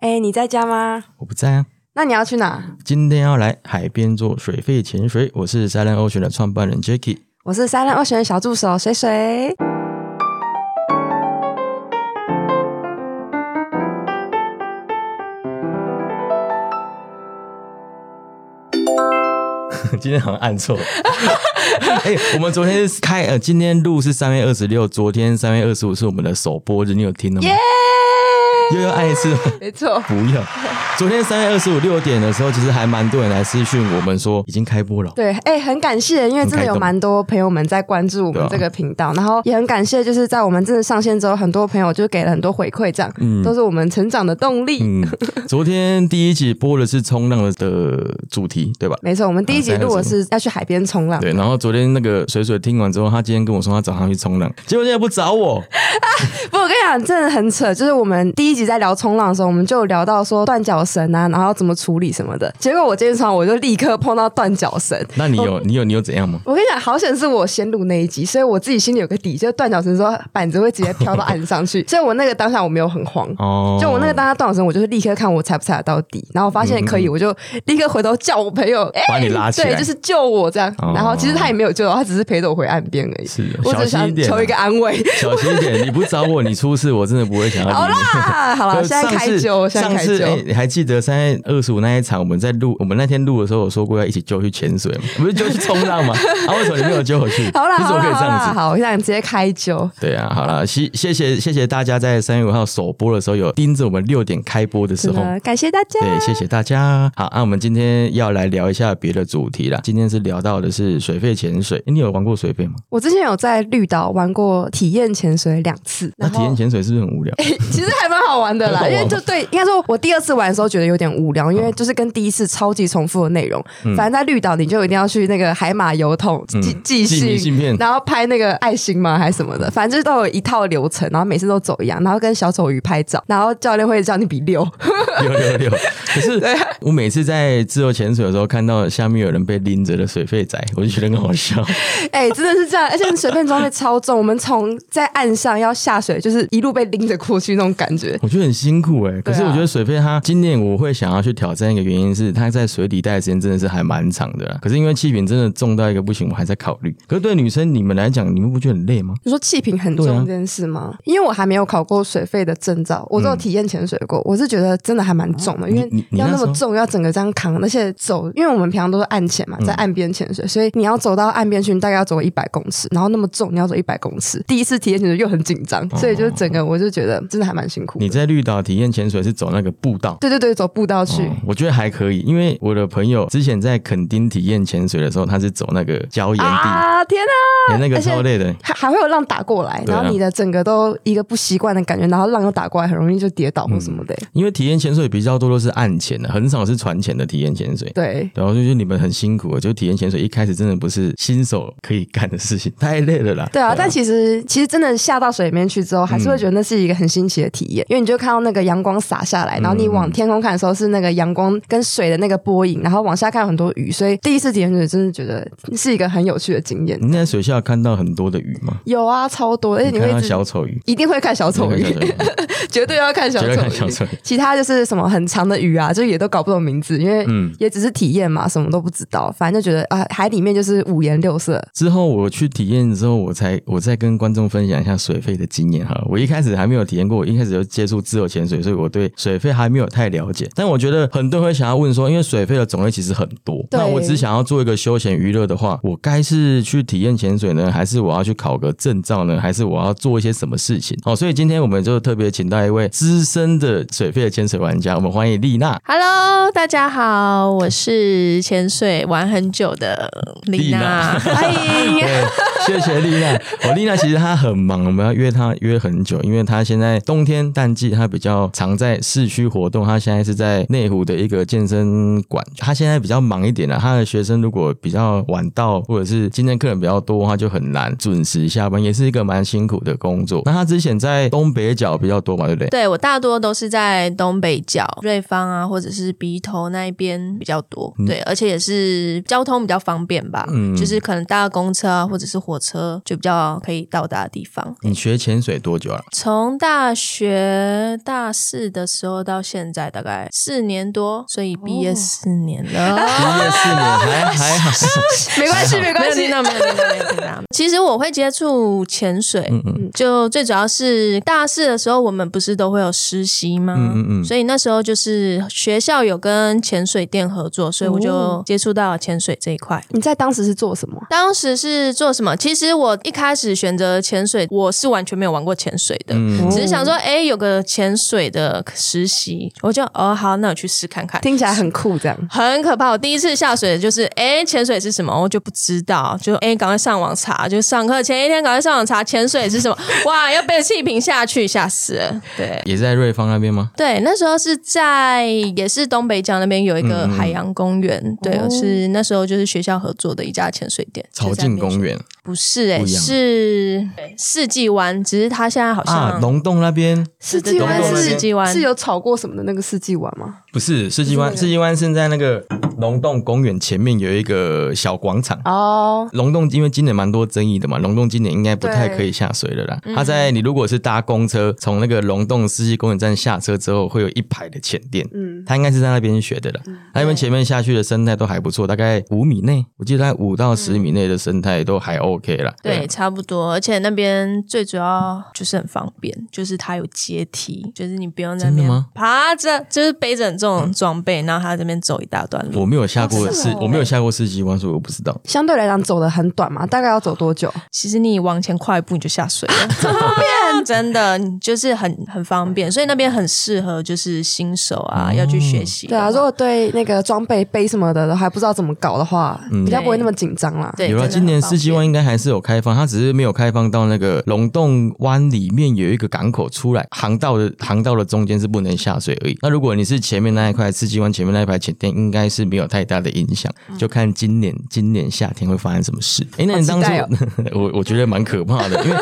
哎，你在家吗？我不在啊。那你要去哪？今天要来海边做水肺潜水。我是 Silent Ocean 的创办人 Jacky，我是 Silent Ocean 的小助手水水。今天好像按错。哎，我们昨天开呃，今天录是三月二十六，昨天三月二十五是我们的首播日，你有听到吗？又要按一次？没错，不要。昨天三月二十五六点的时候，其实还蛮多人来私讯我们说已经开播了。对，哎，很感谢，因为真的有蛮多朋友们在关注我们这个频道，然后也很感谢，就是在我们真的上线之后，很多朋友就给了很多回馈，这样，嗯，都是我们成长的动力。嗯，昨天第一集播的是冲浪的主题，对吧？没错，我们第一集录的是要去海边冲浪。对，然后昨天那个水水听完之后，他今天跟我说他早上去冲浪，结果现在不找我。不，我跟你讲，真的很扯，就是我们第一集在聊冲浪的时候。我们就聊到说断脚绳啊，然后怎么处理什么的。结果我今天早上我就立刻碰到断脚绳。那你有你有你有怎样吗？我跟你讲，好险是我先录那一集，所以我自己心里有个底，就断脚绳说板子会直接飘到岸上去。所以我那个当下我没有很慌。哦。就我那个当下断脚绳，我就是立刻看我踩不踩得到底，然后发现可以，我就立刻回头叫我朋友把你拉起来，对，就是救我这样。然后其实他也没有救，他只是陪着我回岸边而已。是，我只想求一个安慰。小心一点，你不找我，你出事，我真的不会想要。好啦，好了，现在开酒，现在开。你还记得三月二十五那一场？我们在录，我们那天录的时候，我说过要一起揪去潜水嘛，不是揪去冲浪吗？啊，为什么你没有揪回去？好了，好了，好了，好，我想直接开酒。对啊，好了，谢谢谢谢谢大家在三月五号首播的时候有盯着我们六点开播的时候，感谢大家。对，谢谢大家。好，那我们今天要来聊一下别的主题了。今天是聊到的是水肺潜水。你有玩过水肺吗？我之前有在绿岛玩过体验潜水两次。那体验潜水是不是很无聊？其实还蛮好玩的啦，因为就对，应该说我第二次玩的时候。觉得有点无聊，因为就是跟第一次超级重复的内容。反正在绿岛，你就一定要去那个海马油桶寄寄信，然后拍那个爱心吗？还是什么的？反正都有一套流程，然后每次都走一样，然后跟小丑鱼拍照，然后教练会叫你比六 六六六。可是 我每次在自由潜水的时候，看到下面有人被拎着的水费仔，我就觉得很好笑。哎，真的是这样，而且水肺装备超重，我们从在岸上要下水，就是一路被拎着过去那种感觉，我觉得很辛苦哎。可是我觉得水肺它今年。我会想要去挑战一个原因是，它在水底待的时间真的是还蛮长的。可是因为气瓶真的重到一个不行，我还在考虑。可是对女生你们来讲，你们不觉得很累吗？你说气瓶很重这件事吗？因为我还没有考过水费的证照，我都有体验潜水过。我是觉得真的还蛮重的，因为要那么重，要整个这样扛，而且走，因为我们平常都是岸潜嘛，在岸边潜水，所以你要走到岸边去，你大概要走一百公尺，然后那么重，你要走一百公尺。第一次体验潜水又很紧张，所以就是整个我就觉得真的还蛮辛苦。你在绿岛体验潜水是走那个步道？对对对，走步道去。我觉得还可以，因为我的朋友之前在垦丁体验潜水的时候，他是走那个礁岩地啊，天啊，那个超累的，还还会有浪打过来，然后你的整个都一个不习惯的感觉，然后浪又打过来，很容易就跌倒或什么的。因为体验潜水比较多都是岸潜的，很少是船潜的体验潜水。对，然后就是你们很辛苦，就体验潜水一开始真的不是新手可以干的事情，太累了啦。对啊，但其实其实真的下到水里面去之后，还是会觉得那是一个很新奇的体验，因为你就看到那个阳光洒下来，然后你往天空看的时候是那个阳光跟水的那个波影，然后往下看很多鱼，所以第一次体验水真的觉得是一个很有趣的经验。你在水下看到很多的鱼吗？有啊，超多，而且你会看小丑鱼，一定会看小丑鱼，绝对要看小丑鱼。其他就是什么很长的鱼啊，就也都搞不懂名字，因为也只是体验嘛，什么都不知道。反正就觉得啊，海里面就是五颜六色。之后我去体验之后，我才我再跟观众分享一下水费的经验哈。我一开始还没有体验过，我一开始就接触自由潜水，所以我对水费还没有太了解。但我觉得很多人会想要问说，因为水费的种类其实很多，那我只想要做一个休闲娱乐的话，我该是去体验潜水呢，还是我要去考个证照呢，还是我要做一些什么事情？哦，所以今天我们就特别请到一位资深的水费的潜水玩家，我们欢迎丽娜。Hello，大家好，我是潜水玩很久的丽娜，欢迎。谢谢丽娜。哦，丽娜其实她很忙，我们要约她约很久，因为她现在冬天淡季，她比较常在市区活动，他现在是在内湖的一个健身馆。他现在比较忙一点了，他的学生如果比较晚到，或者是今天客人比较多，他就很难准时下班，也是一个蛮辛苦的工作。那他之前在东北角比较多嘛，对不对？对我大多都是在东北角、瑞芳啊，或者是鼻头那一边比较多。对，而且也是交通比较方便吧，嗯，就是可能搭公车啊，或者是火车就比较可以到达的地方。你学潜水多久了？从大学。学大四的时候到现在大概四年多，所以毕业四年了。毕业四年还 还好，没关系，没关系，没有没有没有。其实我会接触潜水，就最主要是大四的时候，我们不是都会有实习吗？嗯嗯嗯，所以那时候就是学校有跟潜水店合作，所以我就接触到潜水这一块。你在当时是做什么？当时是做什么？其实我一开始选择潜水，我是完全没有玩过潜水的，只是想说，哎，有个潜水的实习，我就哦好，那我去试看看。听起来很酷，这样很可怕。我第一次下水就是，哎，潜水是什么？我就不知道，就哎，赶快上网查，就上课前一天赶快上网查潜水是什么。哇，要背气瓶下去，吓死了。对，也在瑞芳那边吗？对，那时候是在也是东北角那边有一个海洋公园，对，是那时候就是学校合作的一家潜水店，草境公园。不是哎，是四季湾，只是它现在好像龙洞那边。四季湾是四季湾。是有炒过什么的那个四季湾吗？不是世纪湾，世纪湾是在那个龙洞公园前面有一个小广场哦。龙洞因为今年蛮多争议的嘛，龙洞今年应该不太可以下水了啦。它在你如果是搭公车从那个龙洞世纪公园站下车之后，会有一排的浅店，嗯，它应该是在那边学的了。那边前面下去的生态都还不错，大概五米内，我记得在五到十米内的生态都还 OK 啦。对，差不多，而且那边最主要就是很方便，就是它有阶梯，就是你不用在那边爬着，就是背着这种装备，然后他这边走一大段路。我没有下过四，我没有下过四级弯，所以我不知道。相对来讲，走的很短嘛，大概要走多久？其实你往前跨一步你就下水了，方便，真的就是很很方便，所以那边很适合就是新手啊要去学习。对啊，如果对那个装备背什么的还不知道怎么搞的话，比较不会那么紧张啦。对，有了今年四级湾应该还是有。开放，它只是没有开放到那个龙洞湾里面有一个港口出来，航道的航道的中间是不能下水而已。那如果你是前面那一块四季湾前面那一排浅店，应该是没有太大的影响。就看今年今年夏天会发生什么事。哎，那你当初 我我觉得蛮可怕的，因为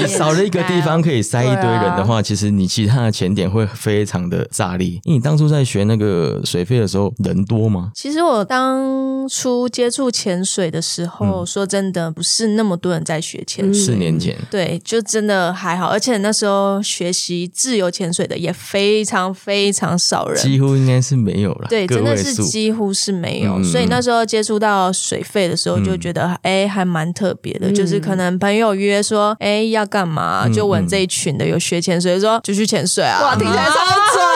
你少了一个地方可以塞一堆人的话，其实你其他的前点会非常的炸裂。因为你当初在学那个水费的时候人多吗？其实我当初接触潜水的时候，说真的不是那么。多人在学潜水，四年前，对，就真的还好，而且那时候学习自由潜水的也非常非常少人，几乎应该是没有了，对，真的是几乎是没有，所以那时候接触到水费的时候，就觉得哎，还蛮特别的，就是可能朋友约说，哎，要干嘛，就问这一群的有学潜水，说就去潜水啊，哇，听起来超帅，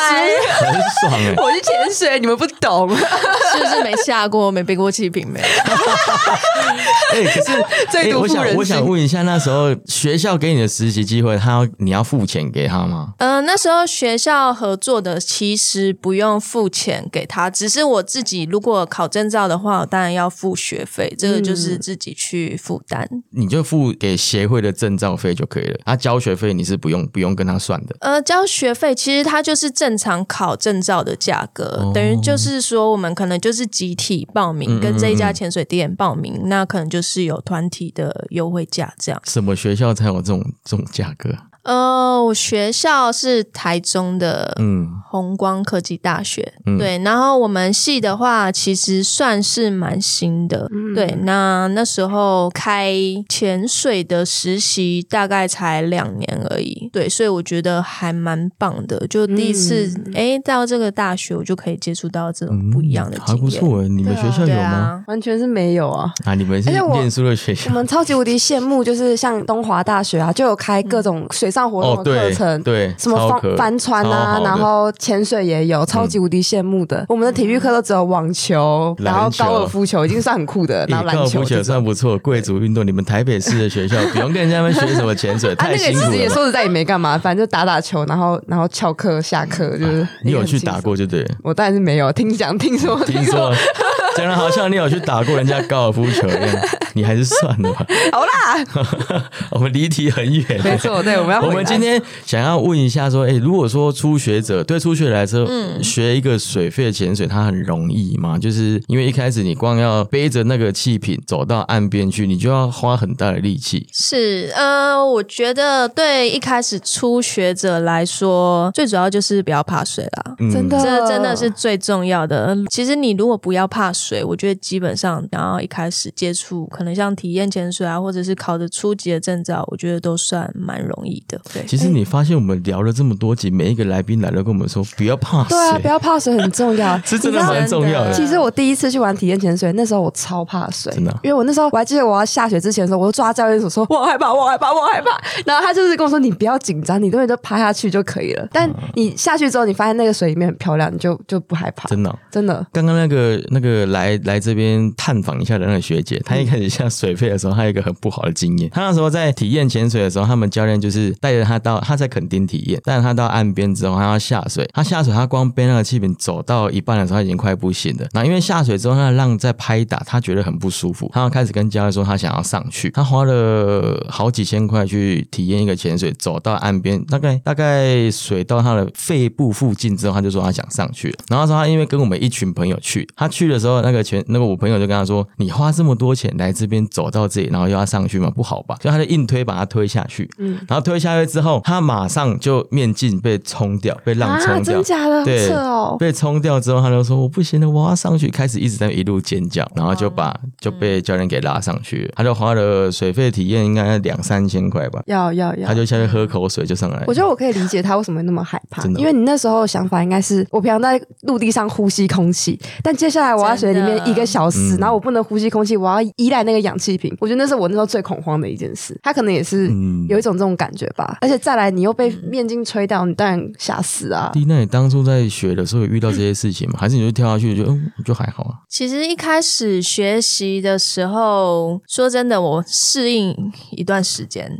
很爽哎，我去潜水，你们不懂，是不是没下过，没背过气瓶没？哎，可是 最多。我想问一下，那时候学校给你的实习机会，他要你要付钱给他吗？嗯，那时候学校合作的其实不用付钱给他，只是我自己如果考证照的话，我当然要付学费，这个就是自己去负担。你就付给协会的证照费就可以了，他交学费你是不用不用跟他算的。呃，交学费其实他就是正常考证照的价格，等于就是说我们可能就是集体报名，跟这一家潜水店报名，那可能就是有团体的。优惠价这样，什么学校才有这种这种价格？呃，我学校是台中的，嗯，红光科技大学，对。然后我们系的话，其实算是蛮新的，对。那那时候开潜水的实习大概才两年而已，对。所以我觉得还蛮棒的，就第一次哎到这个大学，我就可以接触到这种不一样的，还不错。你们学校有吗？完全是没有啊！啊，你们是念书的学校，我们超级无敌羡慕，就是像东华大学啊，就有开各种水上。上活动的课程，对，什么帆帆船啊，然后潜水也有，超级无敌羡慕的。我们的体育课都只有网球，然后高尔夫球已经算很酷的，然后篮球也算不错，贵族运动。你们台北市的学校不用跟人家们学什么潜水，太辛苦了。其实也说实在也没干嘛，反正就打打球，然后然后翘课下课就是。你有去打过就对，我当然是没有，听讲听说听说。讲的好像你有去打过人家高尔夫球一样，你还是算了吧。好啦，我们离题很远。没错，对，我们要我们今天想要问一下，说，哎，如果说初学者对初学者来说，嗯，学一个水肺潜水，它很容易吗？就是因为一开始你光要背着那个气瓶走到岸边去，你就要花很大的力气。是，呃，我觉得对一开始初学者来说，最主要就是不要怕水啦。真的，这真的是最重要的。其实你如果不要怕水。水，我觉得基本上然后一开始接触，可能像体验潜水啊，或者是考的初级的证照，我觉得都算蛮容易的。对，其实你发现我们聊了这么多集，每一个来宾来了跟我们说不要怕水，对啊，不要怕水很重要，是真的蛮重要的。其实我第一次去玩体验潜水，那时候我超怕水，真的，因为我那时候我还记得我要下水之前的时候，我就抓教练手说我害怕，我害怕，我害怕，然后他就是跟我说你不要紧张，你东西都趴下去就可以了。但你下去之后，你发现那个水里面很漂亮，你就就不害怕，真的，真的。刚刚那个那个来来这边探访一下的那个学姐，她一开始下水费的时候，她有一个很不好的经验。她那时候在体验潜水的时候，他们教练就是带着她到她在垦丁体验，带着她到岸边之后，她要下水。她下水，她光背那个气瓶走到一半的时候，她已经快不行了。那因为下水之后，那浪在拍打，她觉得很不舒服。她要开始跟教练说，她想要上去。她花了好几千块去体验一个潜水，走到岸边，大概大概水到她的肺部附近之后，她就说她想上去了。然后说她因为跟我们一群朋友去，她去的时候，那个全那个我朋友就跟他说：“你花这么多钱来这边走到这里，然后又要上去嘛？不好吧？”所以他就硬推把他推下去。嗯，然后推下去之后，他马上就面镜被冲掉，被浪冲掉。真假的？对哦。被冲掉之后，他就说：“我不行了，我要上去。”开始一直在一路尖叫，然后就把就被教练给拉上去。他就花了水费体验应该两三千块吧。要要要。他就下去喝口水就上来。我觉得我可以理解他为什么会那么害怕，因为你那时候想法应该是我平常在陆地上呼吸空气，但接下来我要水里面一个小时，然后我不能呼吸空气，我要依赖那个氧气瓶。我觉得那是我那时候最恐慌的一件事。他可能也是有一种这种感觉吧。而且再来，你又被面镜吹掉，你当然吓死啊！弟那你当初在学的时候有遇到这些事情吗？还是你就跳下去就嗯就还好啊？其实一开始学习的时候，说真的，我适应一段时间。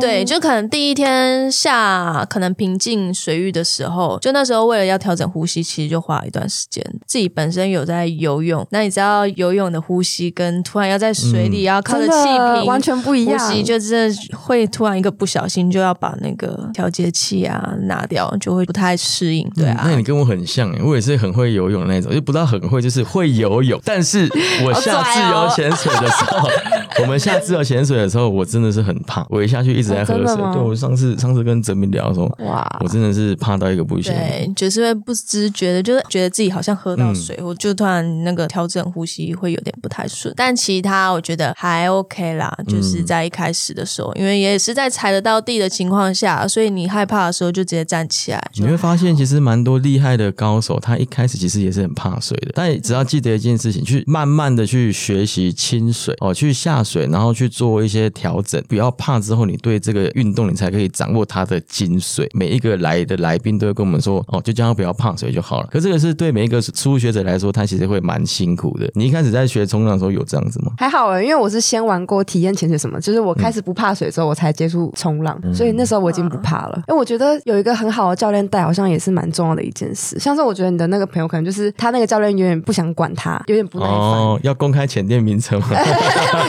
对，就可能第一天下可能平静水域的时候，就那时候为了要调整呼吸，其实就花了一段时间。自己本身有在游泳，那你知道游泳的呼吸跟突然要在水里要靠着气瓶完全不一样，呼吸就是会突然一个不小心就要把那个调节器啊拿掉，就会不太适应。对啊，那你跟我很像，我也是很会游泳那种，就不知道很会，就是会游泳。但是我下自由潜水的时候，我们下自由潜水的时候，我真的是很怕，我一下去一直在喝水。对我上次上次跟泽明聊说，哇，我真的是怕到一个不行。对，就是会不知觉的，就是觉得自己好像喝到水，我就突然那个调整呼吸会有点不太顺。但其他我觉得还 OK 啦，就是在一开始的时候，因为也是在踩得到地的情况下，所以你害怕的时候就直接站起来。你会发现，其实蛮多厉害的高手，他一开始其实也是很怕水的。但只要记得一件事情，去慢慢的去学习清水哦，去下水，然后去做一些调整，不要怕。之后你对这个运动，你才可以掌握它的精髓。每一个来的来宾都会跟我们说，哦，就叫他不要怕水就好了。可这个是对每一个初学者来说，他其实会蛮辛苦的。你一开始在学冲浪的时候有这样子吗？还好啊，因为我是先玩过体验潜水什么，就是我开始不怕水之后，我才接触冲浪，所以那时候我已经不怕了。因为我觉得有一个很好的教练带，好像也是蛮重要的一件事。像是我觉得你的那个朋友，可能就是他那个教练有点不想管他，有点不耐烦。哦，要公开潜店名称吗？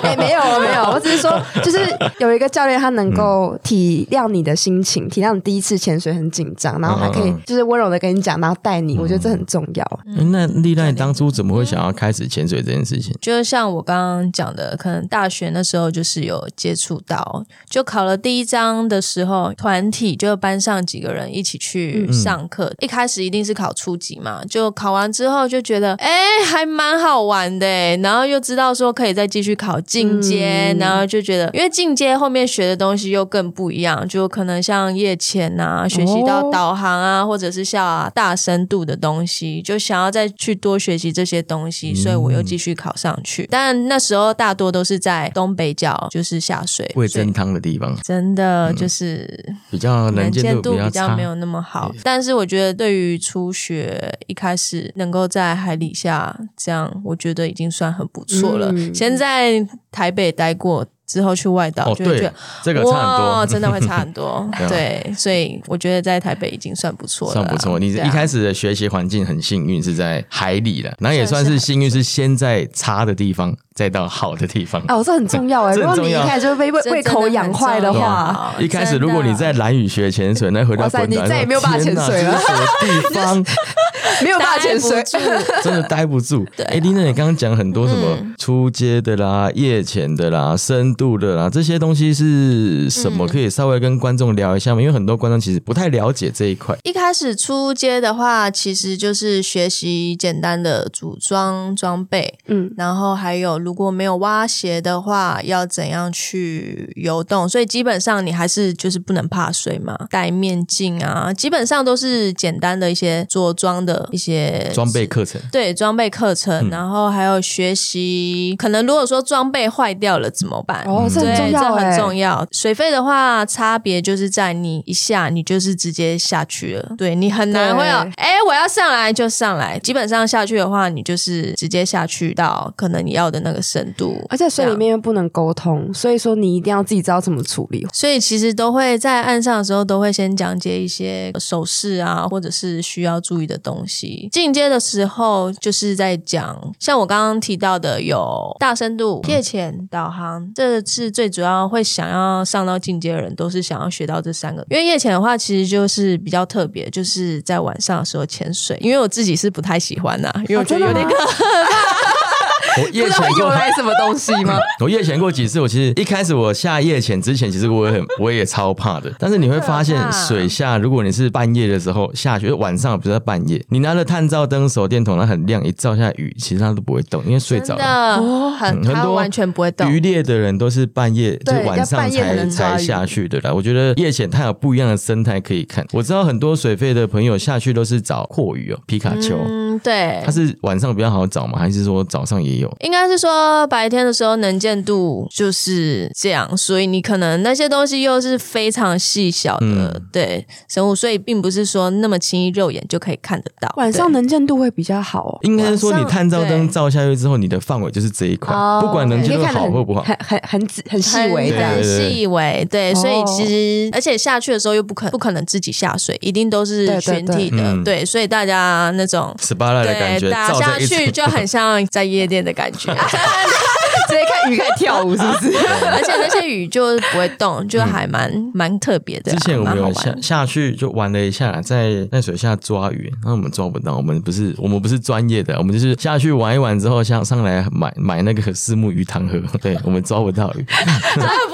哎，没有没有，我只是说，就是有一个教练，他能够体谅你的心情，体谅你第一次潜水很紧张，然后还可以就是温柔的跟你讲，然后带你。我觉得这很重要。那丽娜当初怎么会想要开始潜水这件事情？就是像我刚刚讲的，可能大学那时候就是有接触到，就考了第一章的时候，团体就班上几个人一起去上课。一开始一定是考初级嘛，就考完之后就觉得，哎，还蛮好玩的。然后又知道说可以再继续考进阶，然后就觉得，因为进阶后面学的东西又更不一样，就可能像夜潜啊，学习到导航啊，或者是像大深度的东西，就想要再去多学习这些东西，所以我又继续考上去。但那时候大多都是在东北角，就是下水味增汤的地方，真的就是比较能见度比较没有那么好。但是我觉得对于初学一开始能够在海底下这样，我觉得已经算很不错了。先在台北待过。之后去外岛，就觉得这个差很多，真的会差很多。对，所以我觉得在台北已经算不错了。算不错，你一开始的学习环境很幸运，是在海里的，那也算是幸运，是先在差的地方，再到好的地方。哦，这很重要哎！如果你一开始就被胃胃口养坏的话，一开始如果你在蓝屿学潜水，那回到本岛，你再也没有办法潜水了。地方。没有办法 潜水，真的待不住。哎，丽娜，你刚刚讲很多什么出街的啦、夜潜的啦、深度的啦，这些东西是什么？可以稍微跟观众聊一下吗？因为很多观众其实不太了解这一块。一开始出街的话，其实就是学习简单的组装装备，嗯，然后还有如果没有蛙鞋的话，要怎样去游动？所以基本上你还是就是不能怕水嘛，戴面镜啊，基本上都是简单的一些着装的一些装备课程。对，装备课程，然后还有学习，可能如果说装备坏掉了怎么办？哦，这很重要，这很重要。水费的话，差别就是在你一下你就是直接下去了，对你很难会有，哎，我要上来就上来。基本上下去的话，你就是直接下去到可能你要的那个深度，而且水里面又不能沟通，所以说你一定要自己知道怎么处理。所以其实都会在岸上的时候都会先讲解一些手势啊，或者是需要注意的东西。进阶的时候就是在讲，像我刚刚提到的有大深度、夜潜、导航，这是最主要会想要上到进阶的人都是想要学到这三个。因为夜潜的话，其实就是比较特别，就是在晚上的时候潜水。因为我自己是不太喜欢呐，因为我觉得有点可怕。我夜潜过来什么东西吗？我夜潜过几次。我其实一开始我下夜潜之前，其实我也很我也超怕的。但是你会发现，水下如果你是半夜的时候下去，晚上不是在半夜，你拿着探照灯、手电筒，它很亮，一照下雨，其实它都不会动，因为睡着了。很很多完全不会动。渔猎的人都是半夜，就晚上才才下去的啦。我觉得夜潜它有不一样的生态可以看。我知道很多水费的朋友下去都是找阔鱼哦，皮卡丘。嗯，对。它是晚上比较好找吗？还是说早上也有？应该是说白天的时候能见度就是这样，所以你可能那些东西又是非常细小的对生物，所以并不是说那么轻易肉眼就可以看得到。晚上能见度会比较好哦，应该是说你探照灯照下去之后，你的范围就是这一块，不管能见度好或不好，很很很很细微的，很细微。对，所以其实而且下去的时候又不可不可能自己下水，一定都是全体的。对，所以大家那种 SPA 的感觉，打下去就很像在夜店的感觉。直接看鱼开始跳舞，是不是？而且那些鱼就不会动，就还蛮蛮特别的。之前我们有下下去就玩了一下，在在水下抓鱼，那我们抓不到。我们不是我们不是专业的，我们就是下去玩一玩之后，像上来买买那个四目鱼汤喝。对我们抓不到鱼，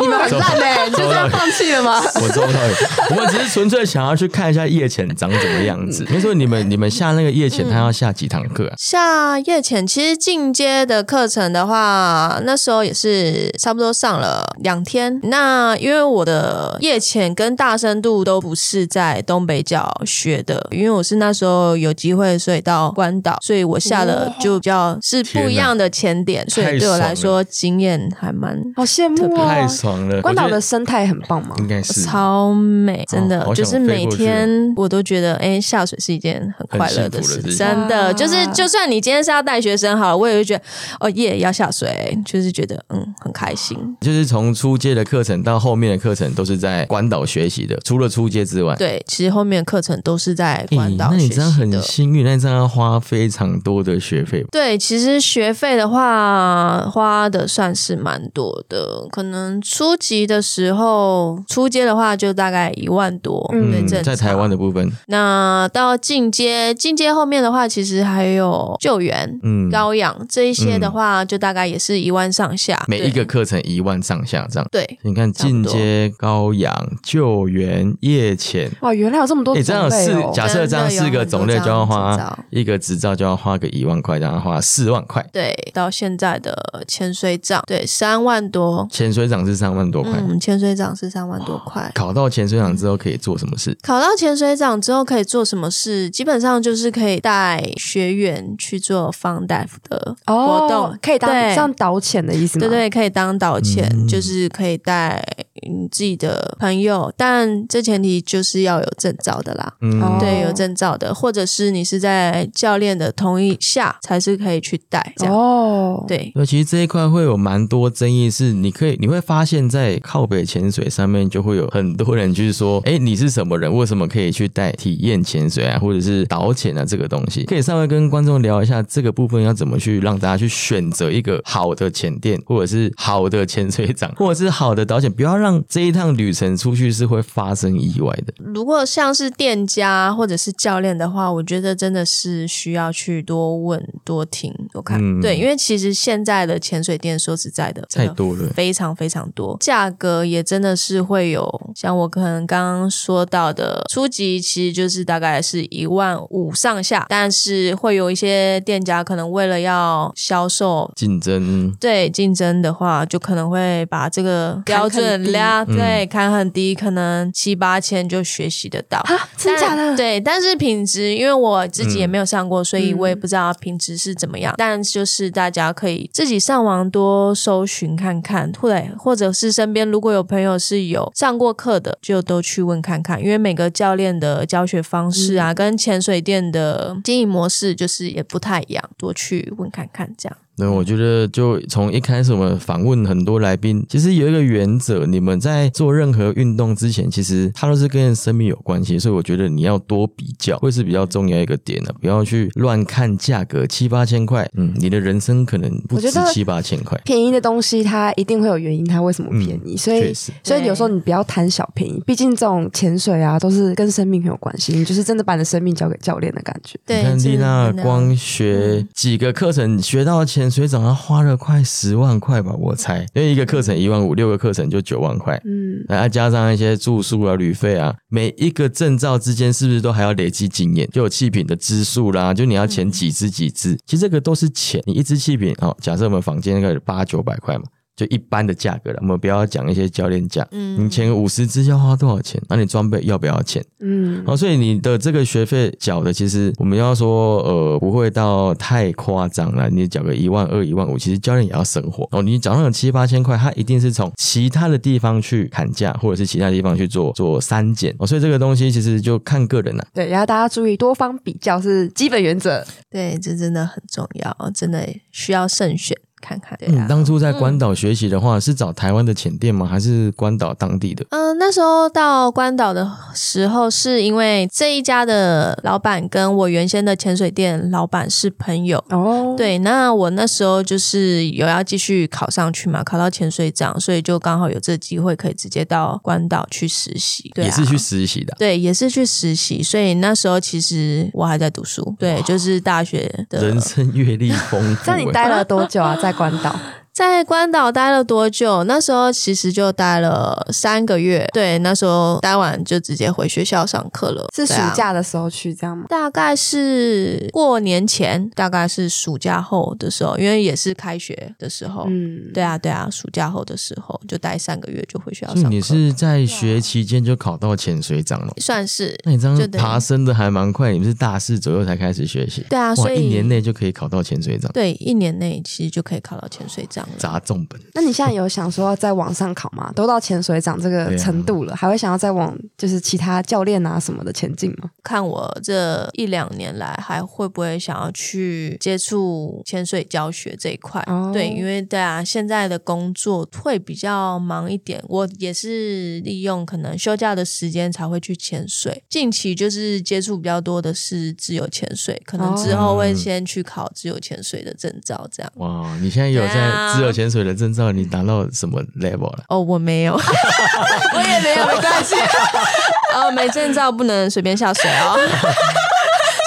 你们 很烂嘞，就这样放弃了吗？我抓不到鱼，我们只是纯粹想要去看一下夜潜长怎么样子。没错你们你们下那个夜潜，他要下几堂课啊？下夜潜其实进阶的课程的话。那时候也是差不多上了两天。那因为我的夜潜跟大深度都不是在东北角学的，因为我是那时候有机会，所以到关岛，所以我下的就比较是不一样的潜点，所以对我来说经验还蛮好羡慕啊！太爽了！关岛的生态很棒吗？应该是超美，真的就是每天我都觉得，哎，下水是一件很快乐的事，真的就是就算你今天是要带学生好了，我也会觉得哦耶，要下水。就是觉得嗯很开心，就是从初阶的课程到后面的课程都是在关岛学习的，除了初阶之外，对，其实后面的课程都是在关岛。那你这样很幸运，那这样要花非常多的学费。对，其实学费的话花的算是蛮多的，可能初级的时候，初阶的话就大概一万多，嗯，在台湾的部分。那到进阶，进阶后面的话，其实还有救援、嗯，高氧这一些的话就。大概也是一万上下，每一个课程一万上下这样。对，你看进阶、高氧、救援、夜潜，哇，原来有这么多。你这样四，假设这样四个种类就要花一个执照就要花个一万块，然后花四万块。对，到现在的潜水长，对，三万多。潜水长是三万多块，嗯，潜水长是三万多块。考到潜水长之后可以做什么事？考到潜水长之后可以做什么事？基本上就是可以带学员去做方大夫的活动，可以当。对，像导潜的意思吗？对对，可以当导潜，就是可以带你自己的朋友，但这前提就是要有证照的啦。嗯，对，有证照的，或者是你是在教练的同意下才是可以去带。哦，对。那其实这一块会有蛮多争议，是你可以你会发现在靠北潜水上面就会有很多人就是说，哎，你是什么人？为什么可以去带体验潜水啊，或者是导潜啊？这个东西可以稍微跟观众聊一下这个部分要怎么去让大家去选择一个好的潜店，或者是好的潜水长，或者是好的导潜，不要让。上这一趟旅程出去是会发生意外的。如果像是店家或者是教练的话，我觉得真的是需要去多问、多听、多看。对，因为其实现在的潜水店说实在的太多了，非常非常多，价格也真的是会有像我可能刚刚说到的初级，其实就是大概是一万五上下，但是会有一些店家可能为了要销售竞争，对竞争的话，就可能会把这个标准拉对看很低，可能七八千就学习得到啊，真假的？对，但是品质，因为我自己也没有上过，所以我也不知道品质是怎么样。但就是大家可以自己上网多搜寻看看，对，或者是身边如果有朋友是有上过课的，就都去问看看，因为每个教练的教学方式啊，跟潜水店的经营模式就是也不太一样，多去问看看这样。那我觉得，就从一开始我们访问很多来宾，其实有一个原则：你们在做任何运动之前，其实它都是跟生命有关系。所以我觉得你要多比较，会是比较重要一个点呢。不要去乱看价格，七八千块，嗯，你的人生可能不止七八千块。便宜的东西它一定会有原因，它为什么便宜？所以，所以有时候你不要贪小便宜。毕竟这种潜水啊，都是跟生命很有关系。你就是真的把你的生命交给教练的感觉。对你看丽娜光学几个课程学到钱。水长要花了快十万块吧，我猜，因为一个课程一万五，六个课程就九万块，嗯，再加上一些住宿啊、旅费啊，每一个证照之间是不是都还要累积经验？就有气品的支数啦，就你要钱几支几支，其实这个都是钱。你一支气品哦，假设我们房间那个八九百块嘛。就一般的价格了，我们不要讲一些教练价。嗯，你前五十支要花多少钱？那你装备要不要钱？嗯，哦，所以你的这个学费缴的，其实我们要说，呃，不会到太夸张了。你缴个一万二、一万五，其实教练也要生活哦。你缴那种七八千块，他一定是从其他的地方去砍价，或者是其他地方去做做删减哦。所以这个东西其实就看个人了。对，然后大家注意，多方比较是基本原则。对，这真的很重要，真的需要慎选。看看，你当初在关岛学习的话，是找台湾的浅店吗？还是关岛当地的？嗯，那时候到关岛的时候，是因为这一家的老板跟我原先的潜水店老板是朋友哦。对，那我那时候就是有要继续考上去嘛，考到潜水长，所以就刚好有这机会可以直接到关岛去实习。对，也是去实习的。对，也是去实习。所以那时候其实我还在读书，对，就是大学的。人生阅历丰富。那你待了多久啊？在在关岛。在关岛待了多久？那时候其实就待了三个月。对，那时候待完就直接回学校上课了。是暑假的时候去这样吗？大概是过年前，大概是暑假后的时候，因为也是开学的时候。嗯，对啊，对啊，暑假后的时候就待三个月就回学校上课。你是在学期间就考到潜水长了？算是。那你这样爬升的还蛮快。你们是大四左右才开始学习？对啊，所以一年内就可以考到潜水长。对，一年内其实就可以考到潜水长。砸重本。那你现在有想说在网上考吗？都到潜水长这个程度了，还会想要再往就是其他教练啊什么的前进吗？看我这一两年来还会不会想要去接触潜水教学这一块？对，因为对啊，现在的工作会比较忙一点，我也是利用可能休假的时间才会去潜水。近期就是接触比较多的是自由潜水，可能之后会先去考自由潜水的证照，这样。哇，你现在有在自由潜水的证照？你达到什么 level 了？哦，我没有，我也没有，没关系。哦，没证照不能随便下水哦。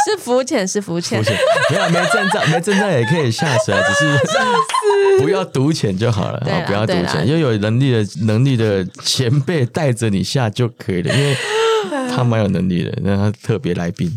是浮潜，是浮潜。没有，没证照，没证照也可以下水，只是不要赌潜就好了。不要赌潜，要有能力的能力的前辈带着你下就可以了，因为。他蛮有能力的，那他特别来宾，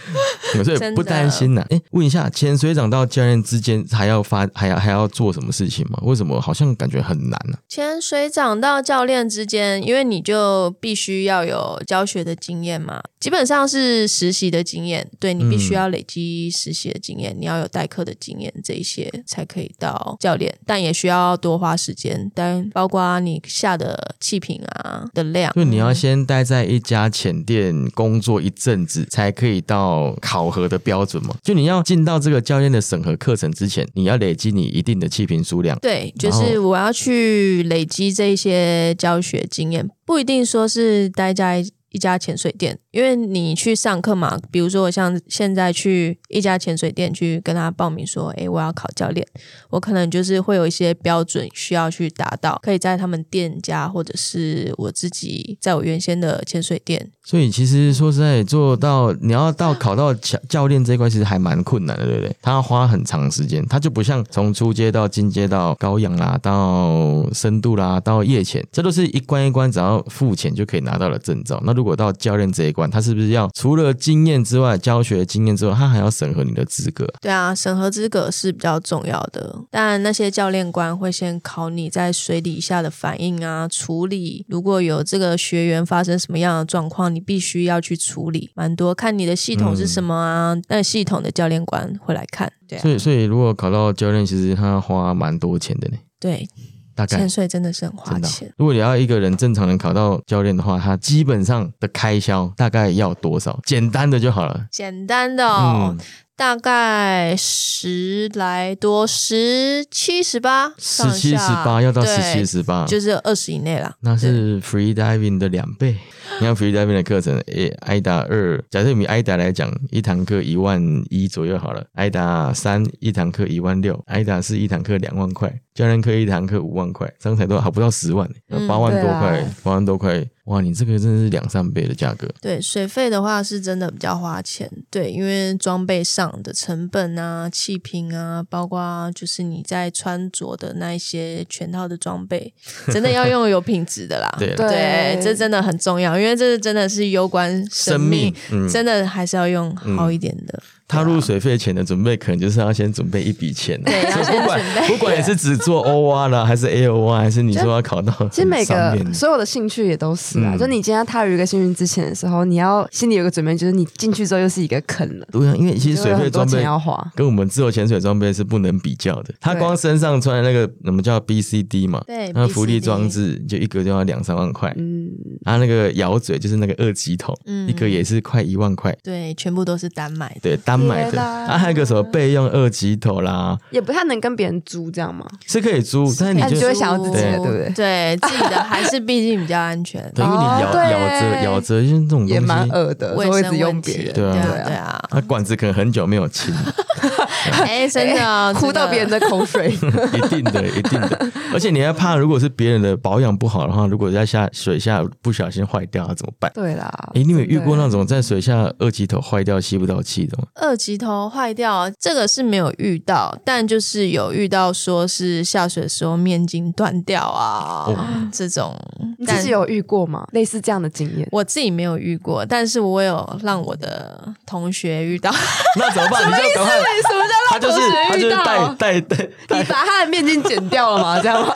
所以不担心呐。哎，问一下，潜水长到教练之间还要发，还要还要做什么事情吗？为什么好像感觉很难呢？潜水长到教练之间，因为你就必须要有教学的经验嘛，基本上是实习的经验，对你必须要累积实习的经验，你要有代课的经验，这一些才可以到教练，但也需要多花时间，但包括你下的气瓶啊的量，就你要先待在一家。潜店工作一阵子才可以到考核的标准嘛？就你要进到这个教练的审核课程之前，你要累积你一定的气瓶数量。对，就是我要去累积这些教学经验，不一定说是待在。一家潜水店，因为你去上课嘛，比如说我像现在去一家潜水店去跟他报名说，哎，我要考教练，我可能就是会有一些标准需要去达到，可以在他们店家或者是我自己在我原先的潜水店。所以其实说实在，做到你要到考到教教练这一块，其实还蛮困难的，对不对？他要花很长时间，他就不像从初阶到进阶到高氧啦，到深度啦，到夜潜，这都是一关一关，只要付钱就可以拿到了证照。那如到教练这一关，他是不是要除了经验之外，教学经验之外，他还要审核你的资格？对啊，审核资格是比较重要的。当然，那些教练官会先考你在水底下的反应啊，处理。如果有这个学员发生什么样的状况，你必须要去处理，蛮多看你的系统是什么啊？那系统的教练官会来看，对。所以，所以如果考到教练，其实他花蛮多钱的呢。对，大概潜水真的是很花钱。如果你要一个人正常人考到教练的话，他基本上的开销大概要多少？简单的就好了。简单的哦。大概十来多，十七十八，十七十八要到十七十八，就是二十以内了。那是 free diving 的两倍。你看 free diving 的课程，诶，挨打二，假设以挨打来讲，一堂课一万一左右好了。挨打三一堂课一万六，挨打四一堂课两万块，教练课一堂课五万块，这样才都，还不到十万，八万多块，八万多块。哇，你这个真的是两三倍的价格。对，水费的话是真的比较花钱。对，因为装备上的成本啊、气瓶啊，包括就是你在穿着的那一些全套的装备，真的要用有品质的啦。对，对，这真的很重要，因为这真的是攸关生命，真的还是要用好一点的。踏入水费前的准备，可能就是要先准备一笔钱。对，不管不管你是只做 O R 啦，还是 A O R，还是你说要考到，其实每个所有的兴趣也都是啊。就你今天踏入一个幸运之前的时候，你要心里有个准备，就是你进去之后又是一个坑了。对啊，因为其实水费装备要花，跟我们自由潜水装备是不能比较的。他光身上穿的那个什么叫 B C D 嘛，对，那浮力装置就一个就要两三万块。嗯，啊，那个咬嘴就是那个二级头，一个也是快一万块。对，全部都是单买的。对，单买的。还有个什么备用二级头啦，也不太能跟别人租这样吗？是可以租，但是你就会想要自己的，对。不对？对自己的还是毕竟比较安全，对，因为你咬咬着咬着，就是这种东西。也蛮恶的，会一直用别人，对啊。对啊，那管子可能很久没有清，哎，真的哭到别人的口水，一定的，一定的，而且你还怕，如果是别人的保养不好的话，如果在下水下不小心坏掉，怎么办？对啦，哎，你有遇过那种在水下二级头坏掉吸不到气的吗？二级头坏掉，这个是没有遇到，但就是有遇到，说是下水的时候面筋断掉啊，这种，你自己有遇过吗？类似这样的经验，我自己没有遇过，但是我有让我的同学遇到。那怎么办？什么意思？什么叫让同学遇到？带带带，你把他的面筋剪掉了吗？这样吗？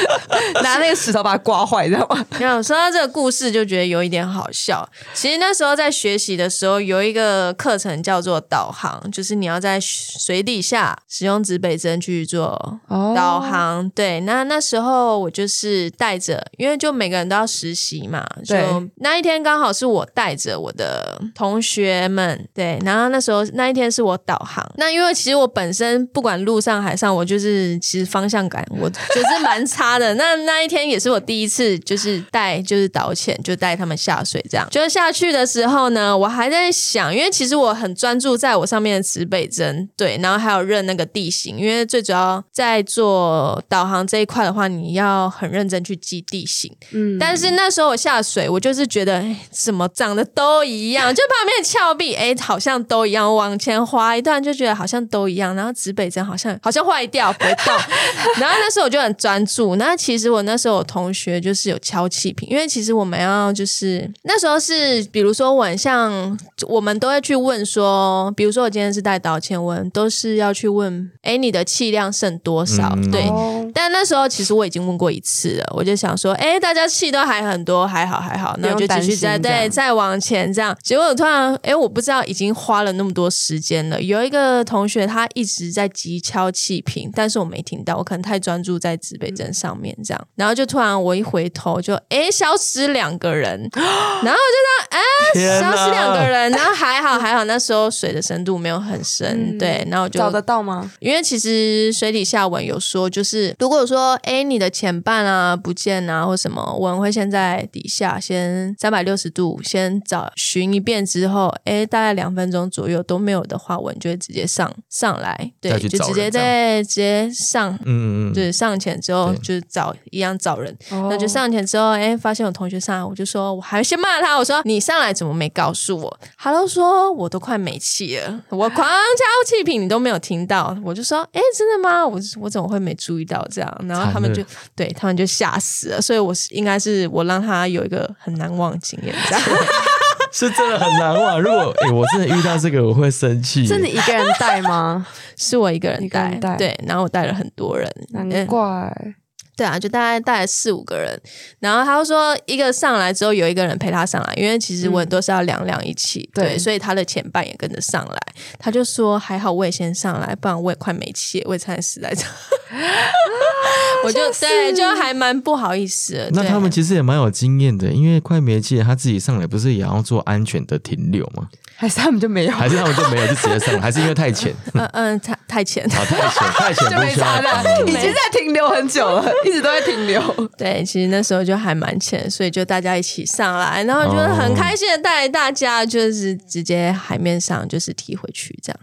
拿那个石头把它刮坏，知道吗？没有。说到这个故事，就觉得有一点好笑。其实那时候在学习的时候，有一个课程叫做导航，就是你要在。水底下使用指北针去做导航，对，那那时候我就是带着，因为就每个人都要实习嘛，就那一天刚好是我带着我的同学们，对，然后那时候那一天是我导航，那因为其实我本身不管路上海上，我就是其实方向感我 就是蛮差的，那那一天也是我第一次就是带就是导潜，就带他们下水这样，就是下去的时候呢，我还在想，因为其实我很专注在我上面的指北针。对，然后还有认那个地形，因为最主要在做导航这一块的话，你要很认真去记地形。嗯，但是那时候我下水，我就是觉得怎么长得都一样，就旁边峭壁，哎，好像都一样。往前滑一段，就觉得好像都一样。然后指北针好像好像坏掉，不会动。然后那时候我就很专注。那其实我那时候我同学就是有敲气瓶，因为其实我们要就是那时候是，比如说晚上我们都会去问说，比如说我今天是带导潜问。都是要去问，哎，你的气量剩多少？对，但那时候其实我已经问过一次了，我就想说，哎，大家气都还很多，还好还好，那我就继续再对再往前这样。结果我突然，哎，我不知道已经花了那么多时间了。有一个同学他一直在急敲气瓶，但是我没听到，我可能太专注在指北针上面这样。然后就突然我一回头，就哎消失两个人，然后就说，哎消失两个人，然后 还好还好，那时候水的深度没有很深，对。然后就找得到吗？因为其实水底下文有说，就是如如果说哎你的前半啊不见啊或什么，我们会先在底下先三百六十度先找寻一遍之后，哎大概两分钟左右都没有的话，我们就会直接上上来，对，就直接在直接上，嗯嗯，就是上前之后就是找一样找人，那就上前之后，哎发现有同学上来，我就说我还先骂他，我说你上来怎么没告诉我？他都说我都快没气了，我狂敲气瓶你都没有听到，我就说哎真的吗？我我怎么会没注意到这样？然后他们就对他们就吓死了，所以我是应该是我让他有一个很难忘经验，这样 是真的很难忘。如果哎我真的遇到这个，我会生气。是你一个人带吗？是我一个人带，对，然后我带了很多人，难怪。对啊，就大概带了四五个人，然后他说一个上来之后有一个人陪他上来，因为其实我都是要两两一起，对，所以他的前半也跟着上来。他就说还好我也先上来，不然我也快没气，我也差点死在这。我就对，就还蛮不好意思。那他们其实也蛮有经验的，因为快没气，他自己上来不是也要做安全的停留吗？还是他们就没有？还是他们就没有就直接上了？还是因为太浅？嗯嗯，太太浅，太浅，太浅，就没差了。已经在停留很久了，一直都在停留。对，其实那时候就还蛮浅，所以就大家一起上来，然后就很开心的带大家，就是直接海面上就是踢回去这样。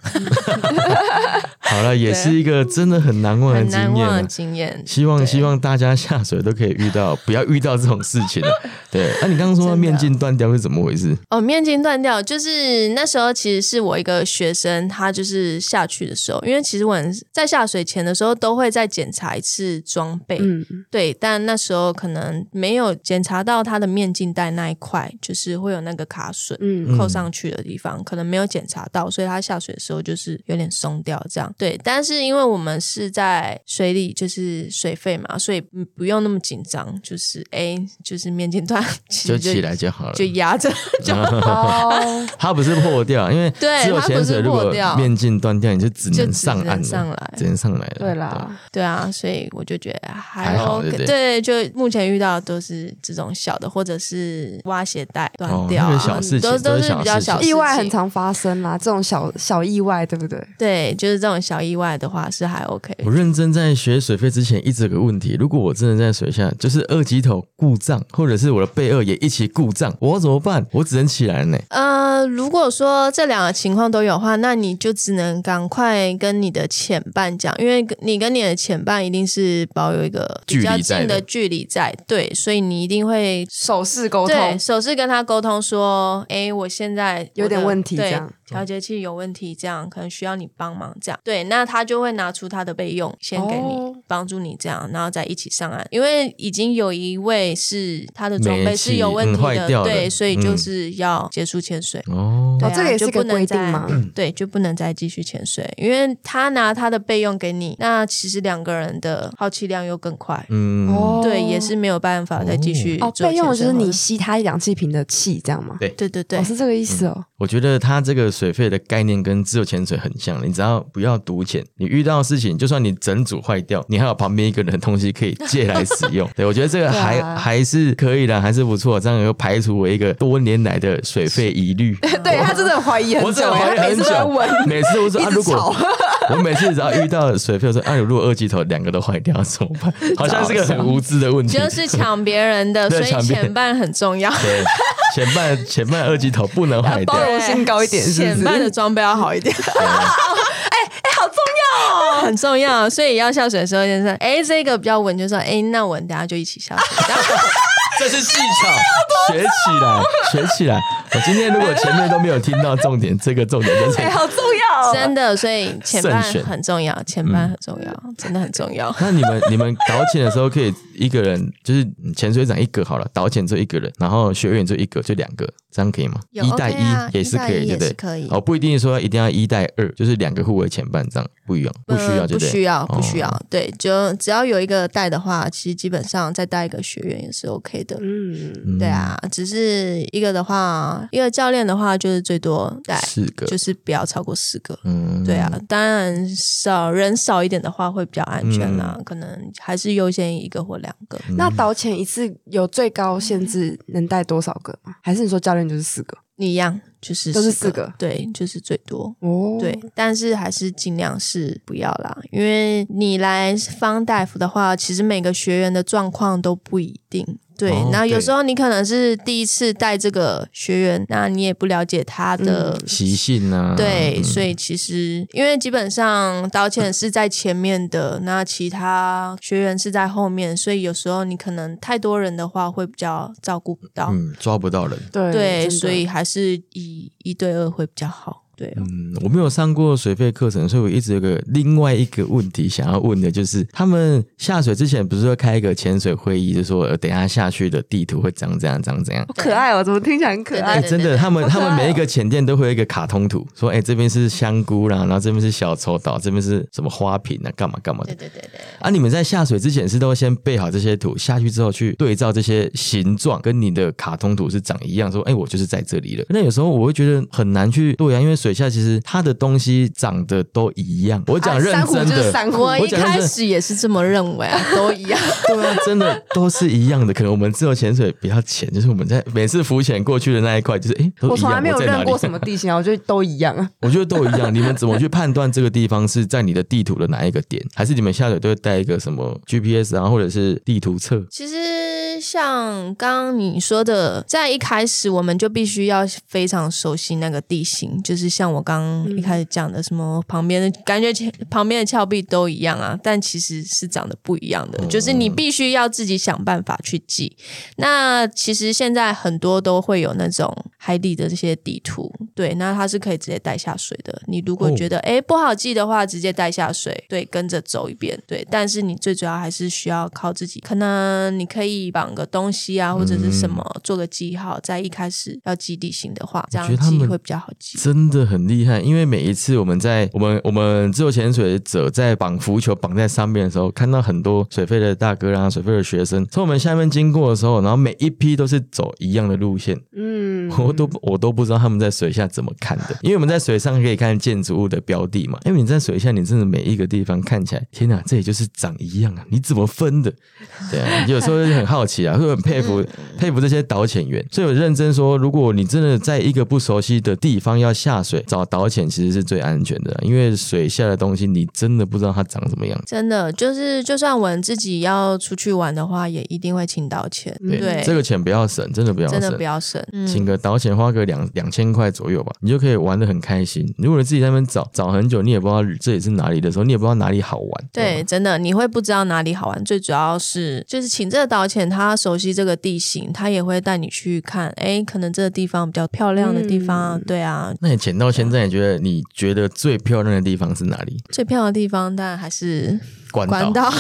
好了，也是一个真的很难忘的经验。经验，希望希望大家下水都可以遇到，不要遇到这种事情。对，那你刚刚说面镜断掉是怎么回事？哦，面镜断掉就是。那时候其实是我一个学生，他就是下去的时候，因为其实我在下水前的时候都会再检查一次装备，嗯，对，但那时候可能没有检查到他的面镜带那一块，就是会有那个卡榫，嗯，扣上去的地方，可能没有检查到，所以他下水的时候就是有点松掉这样，对，但是因为我们是在水里，就是水费嘛，所以不用那么紧张，就是哎，就是面镜断 就起来就好了，就压着 就好，它不是。破掉，因为只有潜水，如果面镜断掉，你就只能上岸上来，只能上来了。对啦，对啊，所以我就觉得还好。对，就目前遇到的都是这种小的，或者是挖鞋带断掉，小事情都都是比较小意外，很常发生啦。这种小小意外，对不对？对，就是这种小意外的话是还 OK。我认真在学水费之前，一直有个问题：如果我真的在水下，就是二级头故障，或者是我的背二也一起故障，我怎么办？我只能起来呢。呃，如果说这两个情况都有的话，那你就只能赶快跟你的前伴讲，因为你跟你的前伴一定是保有一个比较近的距离在，对，所以你一定会手势沟通，手势跟他沟通说，哎，我现在有点问题，这样。调节器有问题，这样可能需要你帮忙，这样对，那他就会拿出他的备用，先给你帮助你这样，然后再一起上岸。因为已经有一位是他的装备是有问题的，对，所以就是要结束潜水哦。这个也是个规定嘛？对，就不能再继续潜水，因为他拿他的备用给你，那其实两个人的耗气量又更快，嗯，对，也是没有办法再继续。哦，备用就是你吸它氧气瓶的气，这样吗？对，对对对，是这个意思哦。我觉得他这个。水费的概念跟自由潜水很像，你只要不要独潜，你遇到的事情，就算你整组坏掉，你还有旁边一个人的东西可以借来使用。对我觉得这个还还是可以的，还是不错，这样又排除我一个多年来的水费疑虑。对他真的怀疑很久，怀疑很久，每次我说啊，如果 我每次只要遇到水费，我说啊，如果二级头两个都坏掉怎么办？好像是个很无知的问题，就是抢别人的，所以前半很重要。对，前半前半二级头不能坏掉，包容性高一点是。是，显摆的装备要好一点，哎哎，好重要哦，很重要，所以要下水的时候先说，哎，这个比较稳，就说，哎，那我们等下就一起下水。这是技巧，学起来，学起来。我今天如果前面都没有听到重点，这个重点就是好重要，真的。所以前半很重要，前半很重要，真的很重要。那你们你们导潜的时候可以一个人，就是潜水长一个好了，导潜就一个人，然后学员就一个，就两个，这样可以吗？一带一也是可以，对不对？可以。哦，不一定说一定要一带二，就是两个互为前半这样，不一样，不需要，不需要，不需要。对，就只要有一个带的话，其实基本上再带一个学员也是 OK 的。嗯，对啊，只是一个的话，一个教练的话就是最多带四个，就是不要超过四个。嗯，对啊，当然少人少一点的话会比较安全啦，可能还是优先一个或两个。那导潜一次有最高限制能带多少个吗？还是你说教练就是四个？一样，就是都是四个，对，就是最多哦。对，但是还是尽量是不要啦，因为你来方大夫的话，其实每个学员的状况都不一定。对，那有时候你可能是第一次带这个学员，那你也不了解他的习性啊。对，所以其实因为基本上导潜是在前面的，那其他学员是在后面，所以有时候你可能太多人的话会比较照顾不到，嗯，抓不到人。对，所以还是以一对二会比较好。对，嗯，我没有上过水费课程，所以我一直有个另外一个问题想要问的，就是他们下水之前不是会开一个潜水会议，就说等下下去的地图会长怎样，长怎样？好可爱哦，怎么听起来很可爱？真的，他们他们每一个潜店都会有一个卡通图，说哎这边是香菇啦，然后这边是小丑岛，这边是什么花瓶啊，干嘛干嘛的？对对对对。啊，你们在下水之前是都会先备好这些图，下去之后去对照这些形状，跟你的卡通图是长一样，说哎我就是在这里了。那有时候我会觉得很难去对啊，因为水下其实它。的东西长得都一样，我讲认真的，我一开始也是这么认为啊，都一样。对啊，真的都是一样的。可能我们自由潜水比较浅，就是我们在每次浮潜过去的那一块，就是哎，我从来没有认过什么地形啊，我觉得都一样啊。我觉得都一样。你们怎么去判断这个地方是在你的地图的哪一个点？还是你们下水都会带一个什么 GPS 啊，或者是地图册？其实像刚刚你说的，在一开始我们就必须要非常熟悉那个地形，就是像我刚。一开始讲的什么旁边的感觉，旁边的峭壁都一样啊，但其实是长得不一样的，就是你必须要自己想办法去记。那其实现在很多都会有那种海底的这些地图，对，那它是可以直接带下水的。你如果觉得哎不好记的话，直接带下水，对，跟着走一遍，对。但是你最主要还是需要靠自己，可能你可以绑个东西啊，或者是什么做个记号，在一开始要记地形的话，这样记会比较好记。真的很厉害，因为。每一次我们在我们我们自由潜水者在绑浮球绑在上面的时候，看到很多水费的大哥啊，水费的学生从我们下面经过的时候，然后每一批都是走一样的路线，嗯，我都我都不知道他们在水下怎么看的，因为我们在水上可以看建筑物的标的嘛，因为你在水下，你真的每一个地方看起来，天哪，这也就是长一样啊，你怎么分的？对啊，有时候就很好奇啊，会很佩服佩服这些导潜员，所以我认真说，如果你真的在一个不熟悉的地方要下水找导潜。其实是最安全的，因为水下的东西你真的不知道它长什么样。真的就是，就算我们自己要出去玩的话，也一定会请导潜。对，这个钱不要省，真的不要，真的不要省。请个导潜花个两两千块左右吧，你就可以玩的很开心。如果你自己在那边找找很久，你也不知道这里是哪里的时候，你也不知道哪里好玩。对，真的你会不知道哪里好玩。最主要是就是请这个导潜，他熟悉这个地形，他也会带你去看。哎，可能这个地方比较漂亮的地方，对啊。那你潜到现在，你觉得你觉得最漂亮的地方是哪里？最漂亮的地方当然还是。关岛，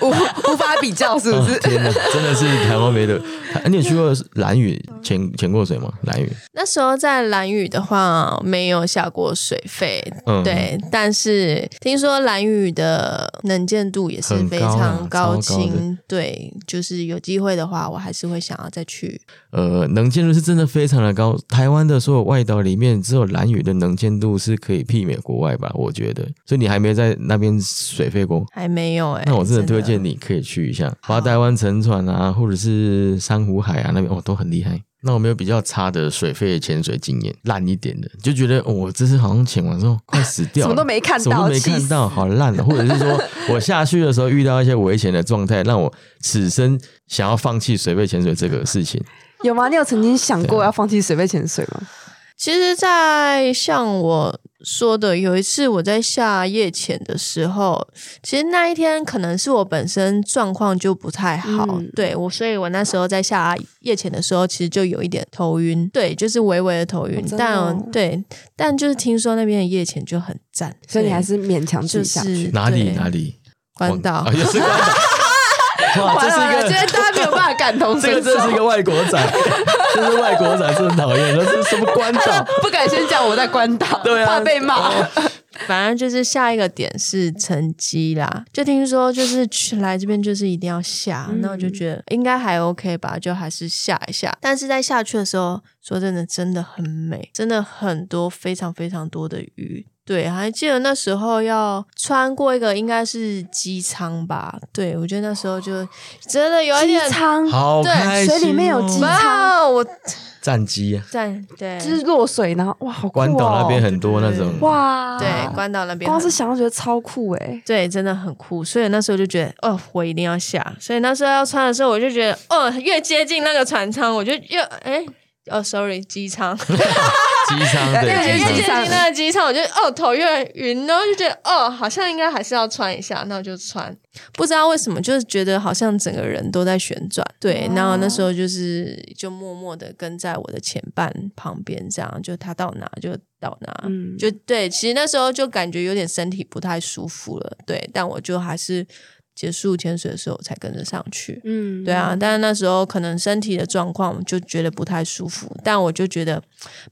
无无法比较，是不是？天哪，真的是台湾没的。你有去过蓝屿潜潜过水吗？蓝屿那时候在蓝屿的话，没有下过水费，对。但是听说蓝屿的能见度也是非常高清，对。就是有机会的话，我还是会想要再去。呃，能见度是真的非常的高。台湾的所有外岛里面，只有蓝屿的能见度是可以媲美国外吧？我觉得。所以你还没在那边。水费过还没有哎，那我真的推荐你可以去一下花台湾沉船啊，或者是珊瑚海啊那边哦都很厉害。那我没有比较差的水费潜水经验，烂一点的就觉得我这次好像潜完之后快死掉了，什么都没看到，什么都没看到，好烂的。或者是说我下去的时候遇到一些危险的状态，让我此生想要放弃水费潜水这个事情，有吗？你有曾经想过要放弃水费潜水吗？其实，在像我说的，有一次我在下夜潜的时候，其实那一天可能是我本身状况就不太好，对我，所以我那时候在下夜潜的时候，其实就有一点头晕，对，就是微微的头晕。但对，但就是听说那边的夜潜就很赞，所以你还是勉强去下去。哪里哪里？关岛，也是关岛。哇，这是一个，今天大家没有办法感同身受。这个真是一个外国仔，这是外国仔，真讨厌。那是什么关岛？不敢先讲我在关岛，对啊怕被骂。反正就是下一个点是成绩啦，就听说就是去来这边就是一定要下，那我就觉得应该还 OK 吧，就还是下一下。但是在下去的时候，说真的，真的很美，真的很多非常非常多的鱼。对，还记得那时候要穿过一个应该是机舱吧？对，我觉得那时候就真的有一点舱，对，水里面有机舱，我战机啊，战对，就是落水，然后哇，好关岛那边很多那种。哇，对，关岛那边光是想到觉得超酷哎，对，真的很酷，所以那时候就觉得哦，我一定要下，所以那时候要穿的时候，我就觉得哦，越接近那个船舱，我就越哎。哦，sorry，机舱，机舱，对，越接近那个机舱，我就哦头越晕，然后就觉得哦，好像应该还是要穿一下，那我就穿。不知道为什么，就是觉得好像整个人都在旋转，对。然后那时候就是就默默的跟在我的前半旁边，这样就他到哪就到哪，嗯，就对。其实那时候就感觉有点身体不太舒服了，对。但我就还是。结束潜水的时候才跟着上去，嗯，对啊，但是那时候可能身体的状况就觉得不太舒服，但我就觉得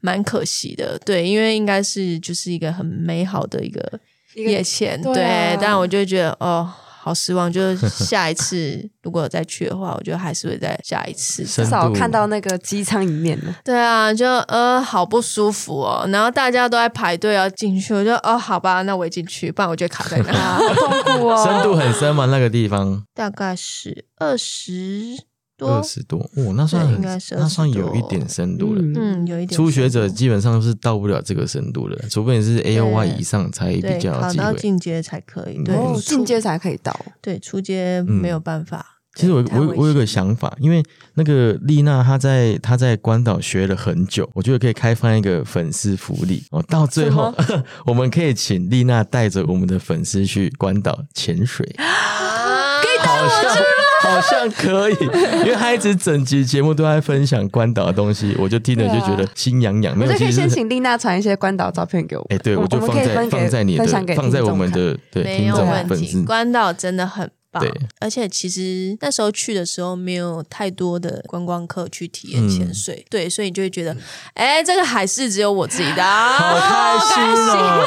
蛮可惜的，对，因为应该是就是一个很美好的一个夜潜，对，但我就觉得哦。好失望，就是 下一次如果再去的话，我觉得还是会再下一次，至少看到那个机舱一面的。对啊，就呃好不舒服哦，然后大家都在排队要进去，我就哦好吧，那我也进去，不然我就卡在那，好痛苦哦。深度很深吗？那个地方大概是二十。二十多哦，那算那算有一点深度了。嗯，有一点。初学者基本上是到不了这个深度的，除非你是 A O Y 以上才比较考到进阶才可以。对，进阶才可以到。对，初阶没有办法。其实我我我有个想法，因为那个丽娜她在她在关岛学了很久，我觉得可以开放一个粉丝福利哦。到最后，我们可以请丽娜带着我们的粉丝去关岛潜水。可以带我去吗？好像可以，因为他一直整集节目都在分享关岛的东西，我就听了就觉得心痒痒。没有可以先请丽娜传一些关岛照片给我。哎，对，我就放在放在你的放在我们的对听众粉丝。关岛真的很。对，而且其实那时候去的时候没有太多的观光客去体验潜水，对，所以你就会觉得，哎，这个海是只有我自己的，好开心哦！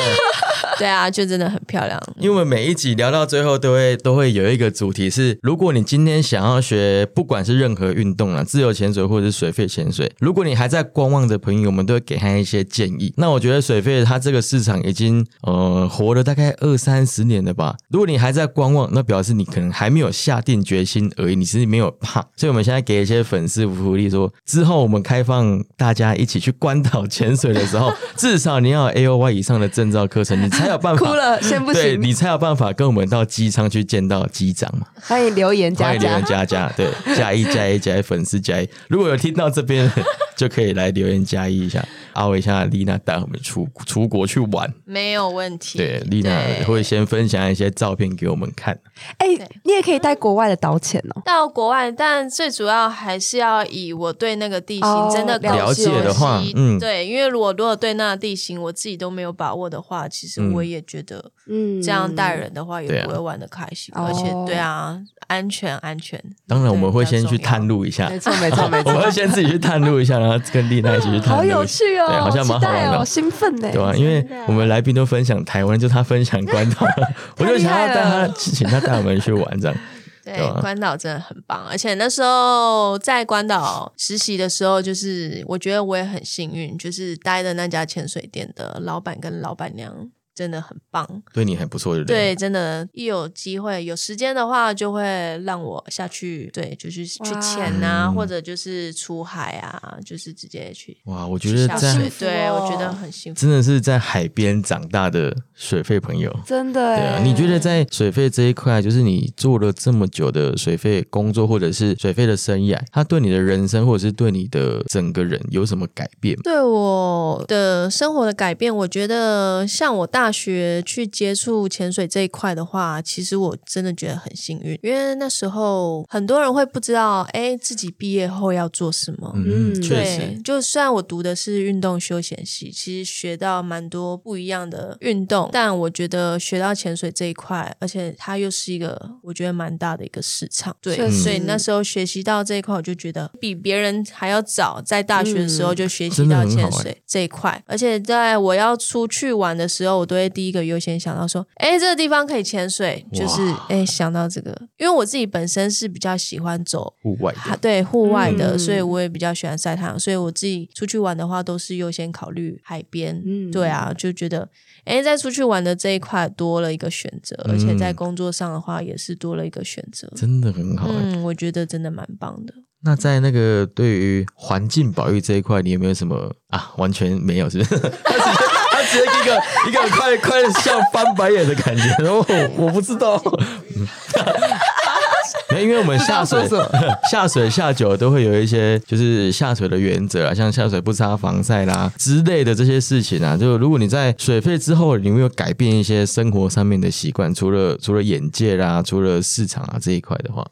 对啊，就真的很漂亮。因为每一集聊到最后都会都会有一个主题是，如果你今天想要学，不管是任何运动啊，自由潜水或者是水肺潜水，如果你还在观望的朋友，我们都会给他一些建议。那我觉得水肺它这个市场已经呃活了大概二三十年了吧。如果你还在观望，那表示你。可能还没有下定决心而已，你是没有怕，所以我们现在给一些粉丝福利，说之后我们开放大家一起去关岛潜水的时候，至少你要 A O Y 以上的证照课程，你才有办法。哭了，先不行，你才有办法跟我们到机舱去见到机长嘛。欢迎留言加加，欢迎留言加加，对，加一加一加一粉丝加一，如果有听到这边就可以来留言加一一下。阿伟，下丽娜带我们出出国去玩，没有问题。对，丽娜会先分享一些照片给我们看。哎，你也可以带国外的导潜哦，到国外，但最主要还是要以我对那个地形真的了解。的话，嗯，对，因为如果如果对那个地形我自己都没有把握的话，其实我也觉得，嗯，这样带人的话也不会玩的开心，而且，对啊，安全安全。当然，我们会先去探路一下，没错没错没错，我们会先自己去探路一下，然后跟丽娜一起去探路，好有趣哦。对，好像蛮好玩的，兴奋呢，对吧？因为我们来宾都分享台湾，就他分享关岛，我就想要带他，请他带我们去玩这样。对，关岛真的很棒，而且那时候在关岛实习的时候，就是我觉得我也很幸运，就是待的那家潜水店的老板跟老板娘。真的很棒，对你很不错，对，真的，一有机会有时间的话，就会让我下去，对，就是去潜啊，或者就是出海啊，就是直接去。哇，我觉得在对我觉得很幸福，真的是在海边长大的水费朋友，真的。对啊，你觉得在水费这一块，就是你做了这么久的水费工作，或者是水费的生涯，它对你的人生，或者是对你的整个人有什么改变？对我的生活的改变，我觉得像我大。大学去接触潜水这一块的话，其实我真的觉得很幸运，因为那时候很多人会不知道，哎，自己毕业后要做什么。嗯，对，就虽然我读的是运动休闲系，其实学到蛮多不一样的运动，但我觉得学到潜水这一块，而且它又是一个我觉得蛮大的一个市场。对，所以那时候学习到这一块，我就觉得比别人还要早，在大学的时候就学习到潜水这一块，而且在我要出去玩的时候，我都。会第一个优先想到说，哎，这个地方可以潜水，就是哎想到这个，因为我自己本身是比较喜欢走户外，对户外的，所以我也比较喜欢晒太阳，所以我自己出去玩的话，都是优先考虑海边。嗯，对啊，就觉得哎，在出去玩的这一块多了一个选择，而且在工作上的话也是多了一个选择，真的很好。嗯，我觉得真的蛮棒的。那在那个对于环境保育这一块，你有没有什么啊？完全没有，是不是？一个一个快快像翻白眼的感觉，然后我不知道。因为我们下水 下水下久都会有一些就是下水的原则啊，像下水不擦防晒啦之类的这些事情啊。就如果你在水费之后，你有没有改变一些生活上面的习惯？除了除了眼界啦，除了市场啊这一块的话。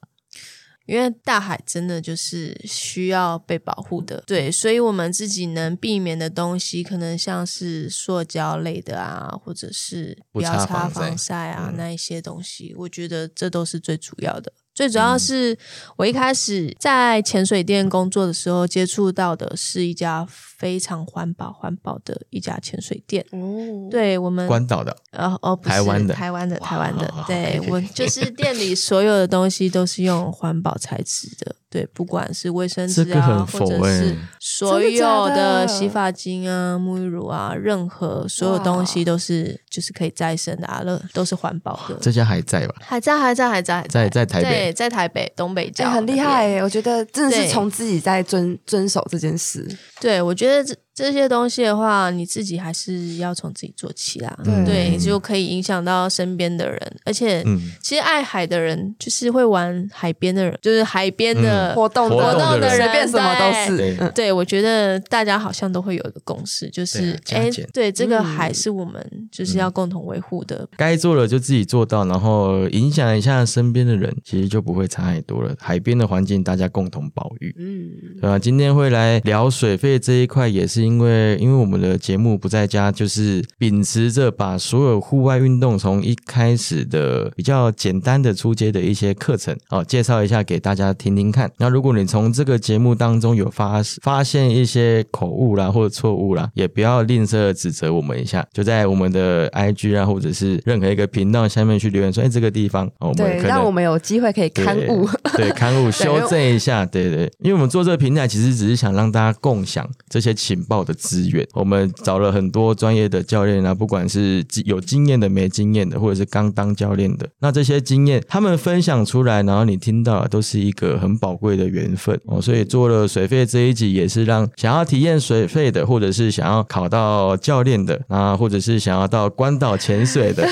因为大海真的就是需要被保护的，对，所以我们自己能避免的东西，可能像是塑胶类的啊，或者是不要擦防晒啊那一些东西，我觉得这都是最主要的。最主要是我一开始在潜水店工作的时候，接触到的是一家非常环保、环保的一家潜水店。哦，对我们关岛的，呃哦，台湾的，台湾的，台湾的，对我就是店里所有的东西都是用环保材质的。对，不管是卫生纸啊，或者是所有的洗发精啊、沐浴乳啊，任何所有东西都是就是可以再生的，啊，乐都是环保的。这家还在吧？还在，还在，还在，在在台北，在台北东北角，很厉害。我觉得真的是从自己在遵遵守这件事。对，我觉得这。这些东西的话，你自己还是要从自己做起啦。对，就可以影响到身边的人。而且，其实爱海的人，就是会玩海边的人，就是海边的活动活动的人，变什么都是。对，我觉得大家好像都会有一个共识，就是哎，对，这个海是我们就是要共同维护的。该做的就自己做到，然后影响一下身边的人，其实就不会差太多了。海边的环境大家共同保育，嗯，对吧？今天会来聊水费这一块，也是。因为因为我们的节目不在家，就是秉持着把所有户外运动从一开始的比较简单的出街的一些课程哦，介绍一下给大家听听看。那如果你从这个节目当中有发发现一些口误啦或者错误啦，也不要吝啬指责我们一下，就在我们的 IG 啊或者是任何一个频道下面去留言说，哎，这个地方我们让我们有机会可以刊物，对 刊物修正一下，对对，因为我们做这个平台其实只是想让大家共享这些情报。报的资源，我们找了很多专业的教练啊，不管是有经验的、没经验的，或者是刚当教练的，那这些经验他们分享出来，然后你听到都是一个很宝贵的缘分哦。所以做了水费这一集，也是让想要体验水费的，或者是想要考到教练的啊，或者是想要到关岛潜水的。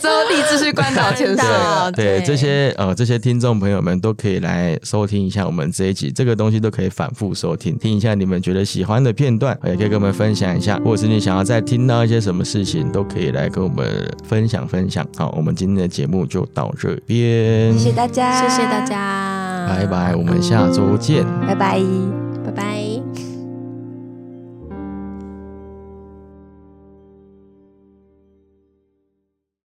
之后立志去关岛潜水，对这些呃这些听众朋友们都可以来收听一下我们这一集，这个东西都可以反复收听，听一下你们觉得喜欢的片段，也可以跟我们分享一下，或者是你想要再听到一些什么事情，都可以来跟我们分享分享。好，我们今天的节目就到这边，谢谢大家，谢谢大家，拜拜，我们下周见，拜拜。